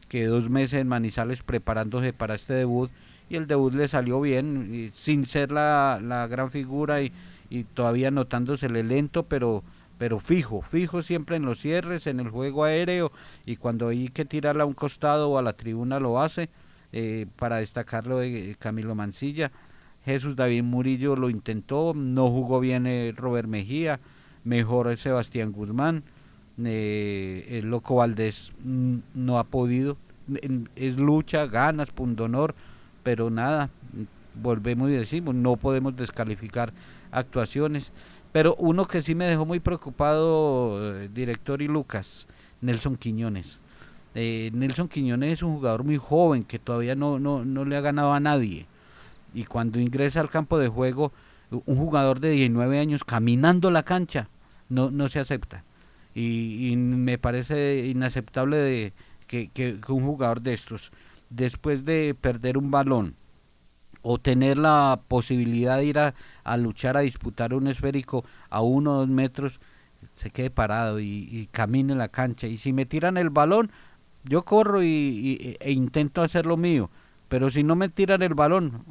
que dos meses en Manizales preparándose para este debut y el debut le salió bien, sin ser la, la gran figura y, y todavía notándosele lento, pero pero fijo, fijo siempre en los cierres, en el juego aéreo y cuando hay que tirarla a un costado o a la tribuna lo hace eh, para destacarlo de Camilo Mancilla. Jesús David Murillo lo intentó, no jugó bien eh, Robert Mejía, mejor Sebastián Guzmán, eh, el Loco Valdés mm, no ha podido, es lucha, ganas, pundonor, pero nada, volvemos y decimos, no podemos descalificar actuaciones. Pero uno que sí me dejó muy preocupado, eh, director y Lucas, Nelson Quiñones. Eh, Nelson Quiñones es un jugador muy joven que todavía no, no, no le ha ganado a nadie. Y cuando ingresa al campo de juego, un jugador de 19 años caminando la cancha, no, no se acepta. Y, me parece inaceptable de, que, que, un jugador de estos, después de perder un balón o tener la posibilidad de ir a, a luchar, a disputar un esférico a uno o dos metros, se quede parado y, camine la cancha. Y si me tiran el balón, yo corro y, e intento hacer lo mío. Pero si no me tiran el balón,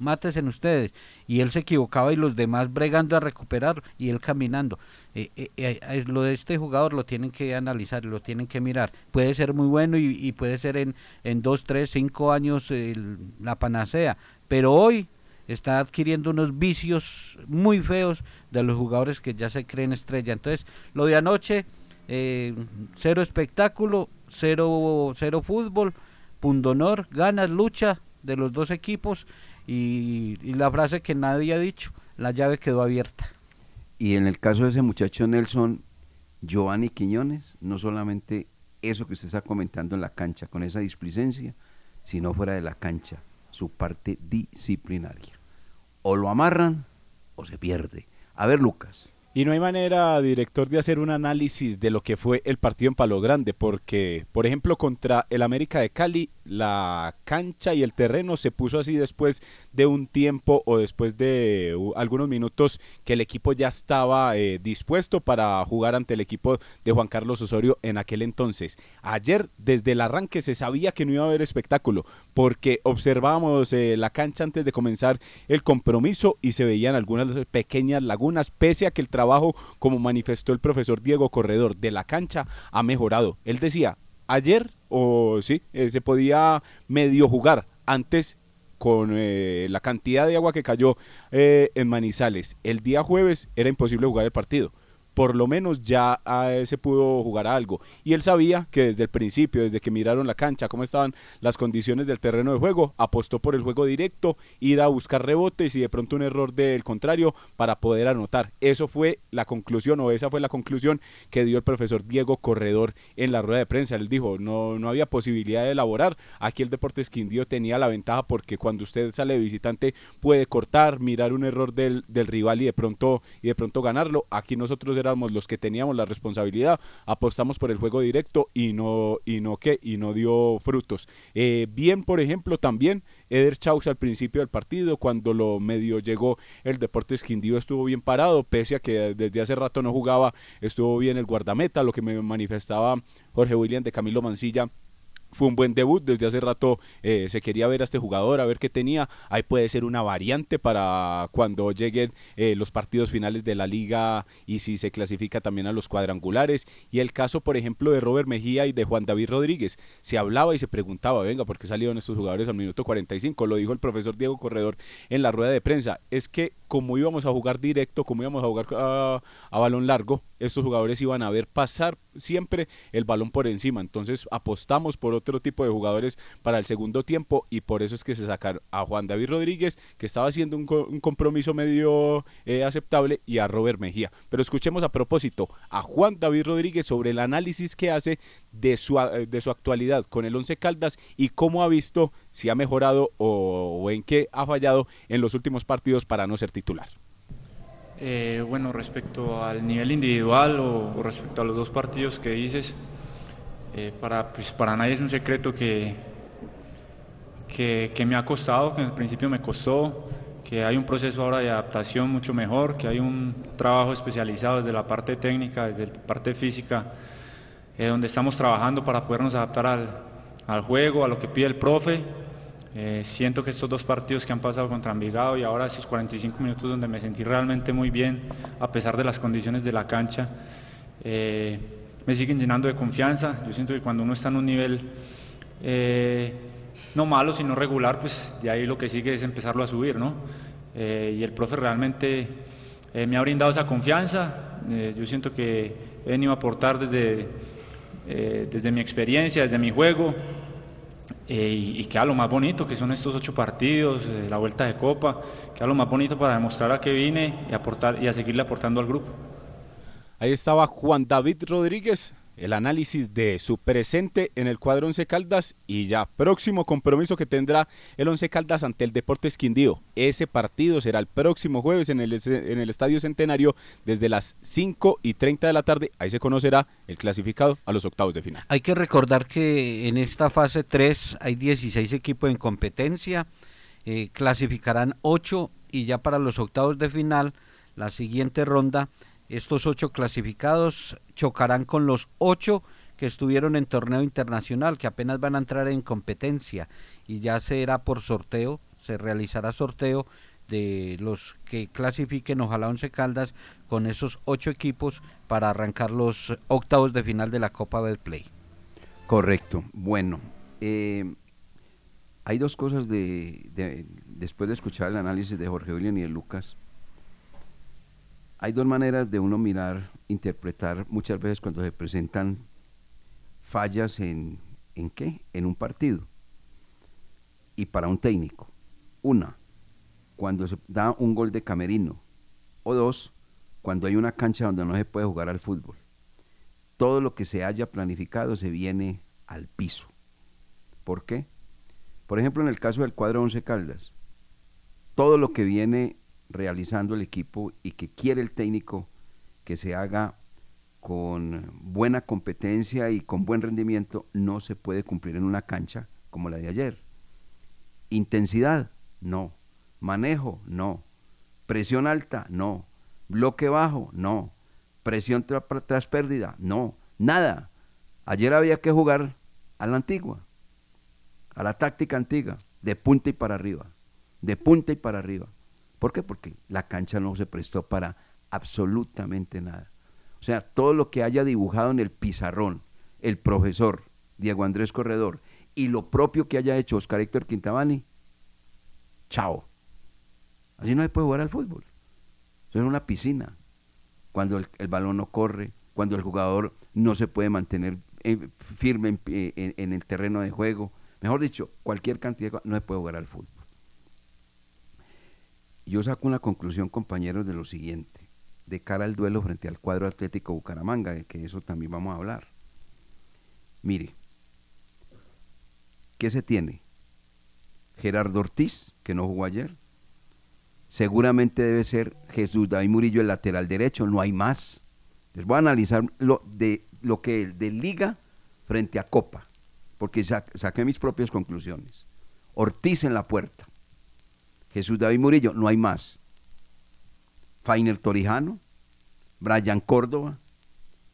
en ustedes. Y él se equivocaba y los demás bregando a recuperar y él caminando. Eh, eh, eh, lo de este jugador lo tienen que analizar, lo tienen que mirar. Puede ser muy bueno y, puede ser en, en dos, tres, cinco años la panacea. Pero hoy está adquiriendo unos vicios muy feos de los jugadores que ya se creen estrella. Entonces, lo de anoche, cero espectáculo, cero, cero fútbol, punto honor, ganas, lucha de los dos equipos y, la frase que nadie ha dicho, la llave quedó abierta. Y en el caso de ese muchacho Nelson, Giovanni Quiñones, no solamente eso que usted está comentando en la cancha, con esa displicencia, sino fuera de la cancha, su parte disciplinaria. O lo amarran o se pierde. A ver, Lucas. Y no hay manera, director, de hacer un análisis de lo que fue el partido en Palo Grande, porque, por ejemplo, contra el América de Cali, la cancha y el terreno se puso así después de un tiempo o después de algunos minutos que el equipo ya estaba eh, dispuesto para jugar ante el equipo de Juan Carlos Osorio en aquel entonces. Ayer desde el arranque se sabía que no iba a haber espectáculo porque observábamos eh, la cancha antes de comenzar el compromiso y se veían algunas pequeñas lagunas pese a que el trabajo como manifestó el profesor Diego Corredor de la cancha ha mejorado. Él decía, ayer, o sí, eh, se podía medio jugar. Antes con eh, la cantidad de agua que cayó eh, en Manizales. El día jueves era imposible jugar el partido por lo menos ya se pudo jugar algo. Y él sabía que desde el principio, desde que miraron la cancha, cómo estaban las condiciones del terreno de juego, apostó por el juego directo, ir a buscar rebotes y de pronto un error del contrario para poder anotar. Eso fue la conclusión o esa fue la conclusión que dio el profesor Diego Corredor en la rueda de prensa. Él dijo, no, no había posibilidad de elaborar. Aquí el Deportes Quindío tenía la ventaja porque cuando usted sale de visitante puede cortar, mirar un error del, del rival y de pronto y de pronto ganarlo. Aquí nosotros éramos los que teníamos la responsabilidad, apostamos por el juego directo y no, y no qué, y no dio frutos. Eh, bien, por ejemplo, también Eder Chaus al principio del partido, cuando lo medio llegó el Deportes Quindío estuvo bien parado, pese a que desde hace rato no jugaba, estuvo bien el guardameta, lo que me manifestaba Jorge William de Camilo Mancilla fue un buen debut, desde hace rato eh, se quería ver a este jugador, a ver qué tenía, ahí puede ser una variante para cuando lleguen eh, los partidos finales de la liga y si se clasifica también a los cuadrangulares, y el caso por ejemplo de Robert Mejía y de Juan David Rodríguez, se hablaba y se preguntaba, venga, ¿por qué salieron estos jugadores al minuto 45? Lo dijo el profesor Diego Corredor en la rueda de prensa, es que como íbamos a jugar directo, como íbamos a jugar a, a balón largo, estos jugadores iban a ver pasar siempre el balón por encima, entonces apostamos por otro tipo de jugadores para el segundo tiempo y por eso es que se sacaron a Juan David Rodríguez, que estaba haciendo un, compromiso medio eh, aceptable, y a Robert Mejía. Pero escuchemos a propósito a Juan David Rodríguez sobre el análisis que hace de su, de su actualidad con el Once Caldas y cómo ha visto si ha mejorado o, en qué ha fallado en los últimos partidos para no ser titular. Eh, bueno, respecto al nivel individual o, respecto a los dos partidos que dices, eh, para, pues, para nadie es un secreto que, que, me ha costado, que en el principio me costó, que hay un proceso ahora de adaptación mucho mejor, que hay un trabajo especializado desde la parte técnica, desde la parte física, eh, donde estamos trabajando para podernos adaptar al, al, juego, a lo que pide el profe. Eh, siento que estos dos partidos que han pasado contra Envigado y ahora esos 45 minutos donde me sentí realmente muy bien, a pesar de las condiciones de la cancha, me siguen llenando de confianza. Yo siento que cuando uno está en un nivel eh, no malo, sino regular, pues de ahí lo que sigue es empezarlo a subir, ¿no? Eh, y el profe realmente eh, me ha brindado esa confianza. yo siento que he venido a aportar desde, desde mi experiencia, desde mi juego. eh, y, y queda lo más bonito, que son estos ocho partidos, eh, la vuelta de Copa, queda lo más bonito para demostrar a qué vine y, aportar, y a seguirle aportando al grupo. Ahí estaba Juan David Rodríguez, el análisis de su presente en el cuadro Once Caldas y ya próximo compromiso que tendrá el Once Caldas ante el Deportes Quindío. Ese partido será el próximo jueves en el, en el Estadio Centenario desde las 5 y 30 de la tarde. Ahí se conocerá el clasificado a los octavos de final. Hay que recordar que en esta fase 3 hay 16 equipos en competencia, eh, clasificarán 8 y ya para los octavos de final, la siguiente ronda, estos 8 clasificados chocarán con los 8 que estuvieron en torneo internacional, que apenas van a entrar en competencia y ya será por sorteo, se realizará sorteo de los que clasifiquen ojalá Once Caldas con esos ocho equipos para arrancar los octavos de final de la Copa Betplay. Correcto. Bueno, eh, hay dos cosas de, de- después de escuchar el análisis de Jorge William y de Lucas. Hay dos maneras de uno mirar, interpretar muchas veces cuando se presentan fallas en, ¿en qué? En un partido. Y para un técnico. Una, cuando se da un gol de camerino. O dos, cuando hay una cancha donde no se puede jugar al fútbol. Todo lo que se haya planificado se viene al piso. ¿Por qué? Por ejemplo, en el caso del cuadro 11 Caldas, todo lo que viene realizando el equipo y que quiere el técnico que se haga con buena competencia y con buen rendimiento no se puede cumplir en una cancha como la de ayer. Intensidad, no. Manejo, no. Presión alta, no. Bloque bajo, no. Presión tra- tras pérdida, no. Nada. Ayer había que jugar a la antigua, a la táctica antigua, de punta y para arriba, de punta y para arriba. ¿Por qué? Porque la cancha no se prestó para absolutamente nada. O sea, todo lo que haya dibujado en el pizarrón el profesor Diego Andrés Corredor y lo propio que haya hecho Oscar Héctor Quintabani, chao. Así no se puede jugar al fútbol. Eso es una piscina. Cuando el, el balón no corre, cuando el jugador no se puede mantener eh, firme en, pie- en- en el terreno de juego. Mejor dicho, cualquier cantidad de no se puede jugar al fútbol. Yo saco una conclusión, compañeros, de lo siguiente, de cara al duelo frente al cuadro Atlético Bucaramanga, de que eso también vamos a hablar. Mire, ¿qué se tiene? Gerardo Ortiz, que no jugó ayer. Seguramente debe ser Jesús David Murillo, el lateral derecho, no hay más. Les voy a analizar lo, de, lo que de Liga frente a Copa, porque sa- saqué mis propias conclusiones. Ortiz en la puerta. Jesús David Murillo, no hay más. Fainer Torijano, Brian Córdoba,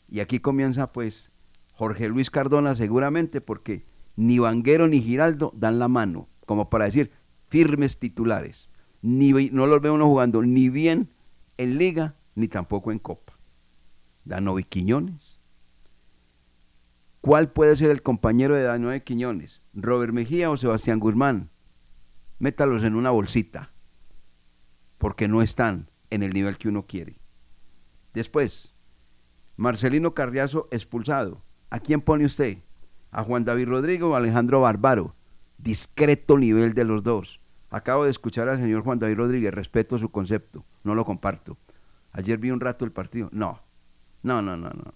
y aquí comienza pues Jorge Luis Cardona seguramente porque ni Vanguero ni Giraldo dan la mano, como para decir firmes titulares. Ni, no los veo uno jugando ni bien en liga ni tampoco en copa. Danovi Quiñones. ¿Cuál puede ser el compañero de Danovi Quiñones? ¿Robert Mejía o Sebastián Guzmán? Métalos en una bolsita, porque no están en el nivel que uno quiere. Después, Marcelino Carriazo expulsado. ¿A quién pone usted? ¿A Juan David Rodríguez o a Alejandro Barbaro? Discreto nivel de los dos. Acabo de escuchar al señor Juan David Rodríguez, respeto su concepto, no lo comparto. Ayer vi un rato el partido. No, no, no, no, no.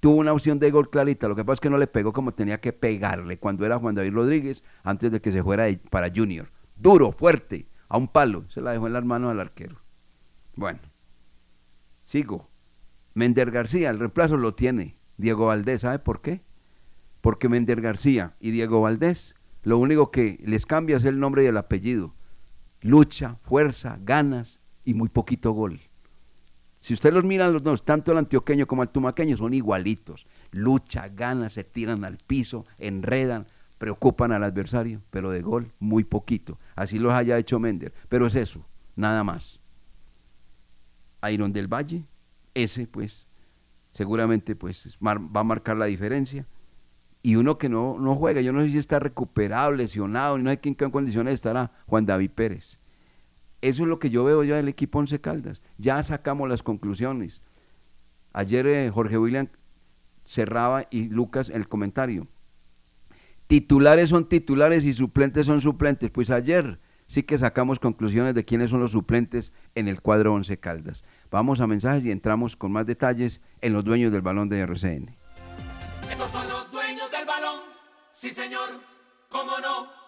Tuvo una opción de gol clarita, lo que pasa es que no le pegó como tenía que pegarle cuando era Juan David Rodríguez antes de que se fuera para Junior. Duro, fuerte, a un palo. Se la dejó en las manos al arquero. Bueno, sigo. Mender García, el reemplazo lo tiene Diego Valdés. ¿Sabe por qué? Porque Mender García y Diego Valdés, lo único que les cambia es el nombre y el apellido. Lucha, fuerza, ganas y muy poquito gol. Si usted los miran los dos, tanto el antioqueño como el tumaqueño, son igualitos. Lucha, ganas, se tiran al piso, enredan, preocupan al adversario, pero de gol muy poquito. Así los haya hecho Mender. Pero es eso, nada más. Iron del Valle, ese pues seguramente pues va a marcar la diferencia. Y uno que no, no juega, yo no sé si está recuperado, lesionado, no sé en qué condiciones estará Juan David Pérez. Eso es lo que yo veo ya del equipo Once Caldas. Ya sacamos las conclusiones. Ayer eh, Jorge William cerraba y Lucas el comentario. Titulares son titulares y suplentes son suplentes. Pues ayer sí que sacamos conclusiones de quiénes son los suplentes en el cuadro Once Caldas. Vamos a mensajes y entramos con más detalles en los dueños del balón de RCN. Estos son los dueños del balón. Sí, señor. ¿Cómo no?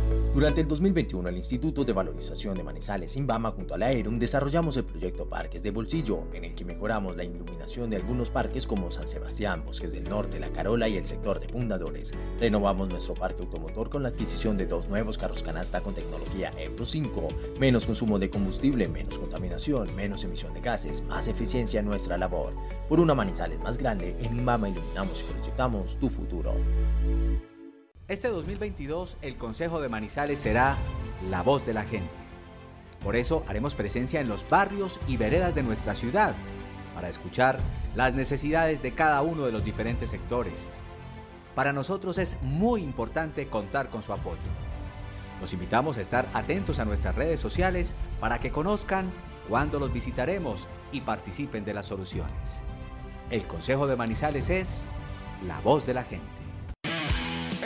Durante el 2021, el Instituto de Valorización de Manizales, Inbama, junto a la ERUM, desarrollamos el proyecto Parques de Bolsillo, en el que mejoramos la iluminación de algunos parques como San Sebastián, Bosques del Norte, La Carola y el sector de fundadores. Renovamos nuestro parque automotor con la adquisición de dos nuevos carros canasta con tecnología Euro 5, menos consumo de combustible, menos contaminación, menos emisión de gases, más eficiencia en nuestra labor. Por una Manizales más grande, en Inbama iluminamos y proyectamos tu futuro. Este 2022 el Consejo de Manizales será la voz de la gente. Por eso haremos presencia en los barrios y veredas de nuestra ciudad para escuchar las necesidades de cada uno de los diferentes sectores. Para nosotros es muy importante contar con su apoyo. Los invitamos a estar atentos a nuestras redes sociales para que conozcan cuándo los visitaremos y participen de las soluciones. El Consejo de Manizales es la voz de la gente.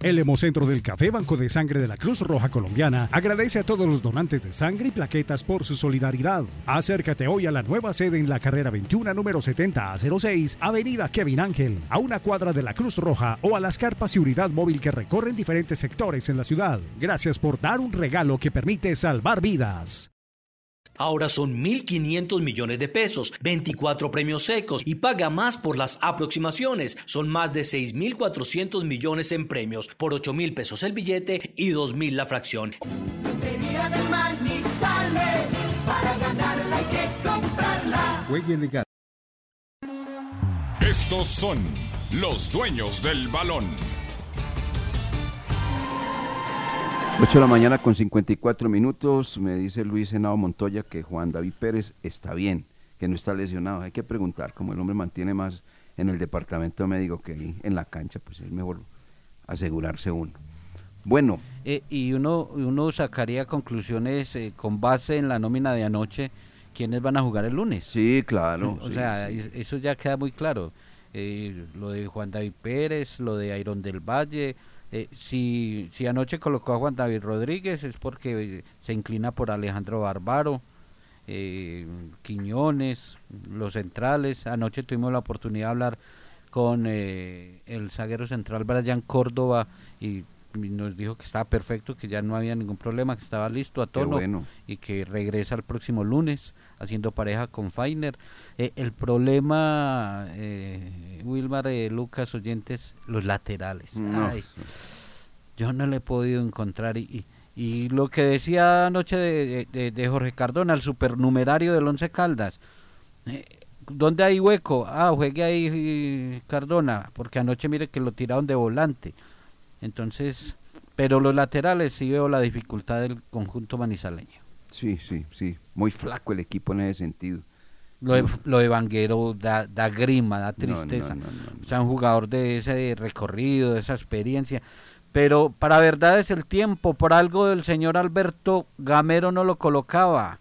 El Hemocentro del Café Banco de Sangre de la Cruz Roja Colombiana agradece a todos los donantes de sangre y plaquetas por su solidaridad. Acércate hoy a la nueva sede en la carrera 21 número 70 a 06, Avenida Kevin Ángel, a una cuadra de la Cruz Roja o a las carpas y unidad móvil que recorren diferentes sectores en la ciudad. Gracias por dar un regalo que permite salvar vidas. Ahora son 1.500 millones de pesos, 24 premios secos y paga más por las aproximaciones. Son más de 6.400 millones en premios, por 8.000 pesos el billete y 2.000 la fracción. Para ganarla hay que comprarla. Juegue legal. Estos son los dueños del balón. 8 de la mañana con 54 minutos. Me dice Luis Senado Montoya que Juan David Pérez está bien, que no está lesionado. Hay que preguntar, como el hombre mantiene más en el departamento médico que en la cancha, pues es mejor asegurarse uno. Bueno. Eh, y uno, uno sacaría conclusiones eh, con base en la nómina de anoche, quiénes van a jugar el lunes. Sí, claro. O sí, sea, sí. eso ya queda muy claro. Eh, lo de Juan David Pérez, lo de Ayrón del Valle. Eh, si, si anoche colocó a Juan David Rodríguez es porque eh, se inclina por Alejandro Barbaro, eh, Quiñones, los centrales. Anoche tuvimos la oportunidad de hablar con eh, el zaguero central Brian Córdoba y y nos dijo que estaba perfecto, que ya no había ningún problema, que estaba listo a tono bueno. y que regresa el próximo lunes haciendo pareja con Fainer. Eh, el problema, eh, Wilmar, eh, Lucas, oyentes, los laterales. No. Ay, yo no le he podido encontrar y, y, y lo que decía anoche de, de- de Jorge Cardona, el supernumerario del Once Caldas. eh, ¿Dónde hay hueco? Ah, juegue ahí Cardona, porque anoche mire que lo tiraron de volante. Entonces, pero los laterales sí veo la dificultad del conjunto manizaleño. Sí, sí, sí. Muy flaco el equipo en ese sentido. Lo de, lo de Vanguero da, da grima, da no, tristeza. no, no, O sea, un jugador de ese recorrido, de esa experiencia. Pero para verdad es el tiempo. Por algo el señor Alberto Gamero no lo colocaba.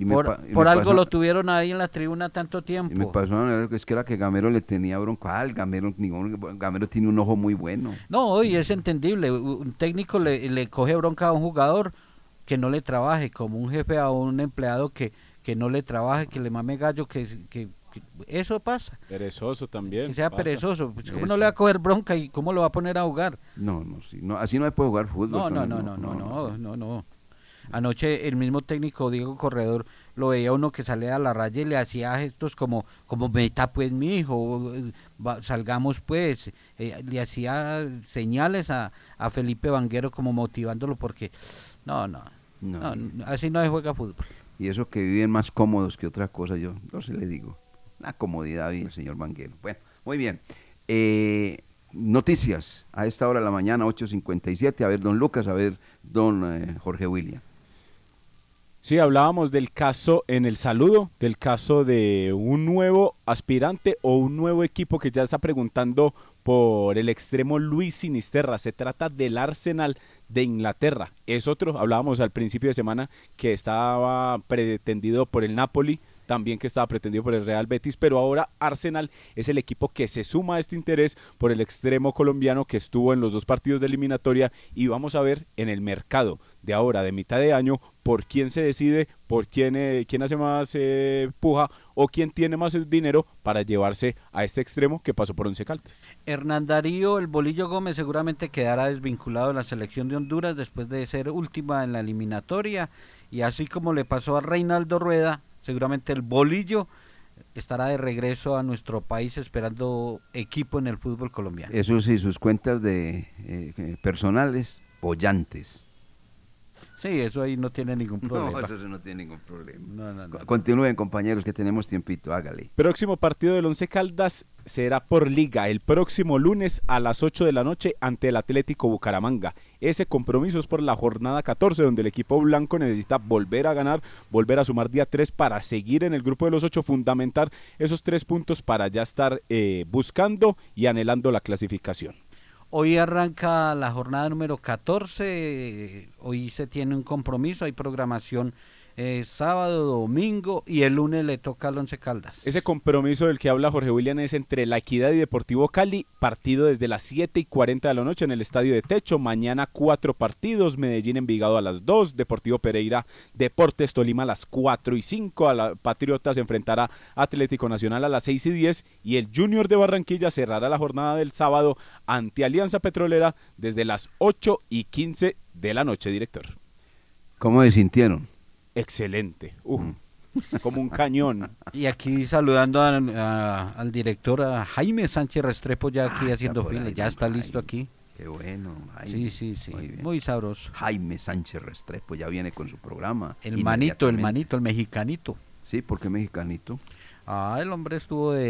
Y me por me algo pasó- lo tuvieron ahí en la tribuna tanto Y me tiempo. pasó es que era que Gamero le tenía bronco. Ah, el Gamero, ningún, Gamero tiene un ojo muy bueno. No, y es entendible. Un técnico le, le coge bronca a un jugador que no le trabaje, como un jefe a un empleado que, que no le trabaje, que le mame gallo, que, que- que eso pasa. Perezoso también. Que sea pasa. perezoso. Pues, ¿Cómo Eso. no le va a coger bronca y cómo lo va a poner a jugar? No, no, sí. No, así no se puede jugar fútbol. No, no, no, no, no, no, no, no. Anoche el mismo técnico Diego Corredor lo veía uno que salía a la raya y le hacía gestos como, como meta pues mi hijo, salgamos pues, Eh, le hacía señales a, a Felipe Vanguero como motivándolo porque no, no, No. así no se juega fútbol. Y eso que viven más cómodos que otra cosa, yo no sé, le digo. La comodidad y el señor Banguero. Bueno, muy bien. Eh, noticias a esta hora de la mañana, 8.57. A ver, don Lucas, a ver, don eh, Jorge William. Sí, hablábamos del caso en el saludo, del caso de un nuevo aspirante o un nuevo equipo que ya está preguntando por el extremo Luis Sinisterra. Se trata del Arsenal de Inglaterra. Es otro, hablábamos al principio de semana que estaba pretendido por el Napoli, también que estaba pretendido por el Real Betis, pero ahora Arsenal es el equipo que se suma a este interés por el extremo colombiano que estuvo en los dos partidos de eliminatoria y vamos a ver en el mercado de ahora, de mitad de año, por quién se decide, por quién, eh, quién hace más eh, puja o quién tiene más dinero para llevarse a este extremo que pasó por Once Caldas. Hernán Darío, el Bolillo Gómez seguramente quedará desvinculado de la selección de Honduras después de ser última en la eliminatoria y así como le pasó a Reinaldo Rueda, seguramente el Bolillo estará de regreso a nuestro país esperando equipo en el fútbol colombiano. Eso sí, sus cuentas de eh, eh, personales, bollantes. Sí, eso ahí no tiene ningún problema. No, eso no tiene ningún problema. No, no, no. Co- Continúen, compañeros, que tenemos tiempito, hágale. Próximo partido del Once Caldas será por liga el próximo lunes a las 8 de la noche ante el Atlético Bucaramanga. Ese compromiso es por la jornada 14 donde el equipo blanco necesita volver a ganar, volver a sumar día 3 para seguir en el grupo de los 8, fundamentar esos tres puntos para ya estar eh, buscando y anhelando la clasificación. Hoy arranca la jornada número 14, eh, hoy se tiene un compromiso, hay programación eh, sábado, domingo y el lunes le toca al Once Caldas. Ese compromiso del que habla Jorge William es entre La Equidad y Deportivo Cali, partido desde las 7 y 40 de la noche en el Estadio de Techo. Mañana cuatro partidos, Medellín Envigado a las 2, Deportivo Pereira, Deportes Tolima a las 4 y 5, a la Patriotas se enfrentará Atlético Nacional a las 6 y 10 y el Junior de Barranquilla cerrará la jornada del sábado ante Alianza Petrolera desde las 8 y 15 de la noche, director. ¿Cómo se sintieron? Excelente. Uf, Como un cañón. Y aquí saludando a- a- al director a Jaime Sánchez Restrepo ya aquí está haciendo fila, ya está listo aquí. Qué bueno. Sí, sí, sí, Muy sabroso. Jaime Sánchez Restrepo ya viene con su programa. El manito, el manito, el mexicanito. Sí, porque mexicanito. Ah, el hombre estuvo de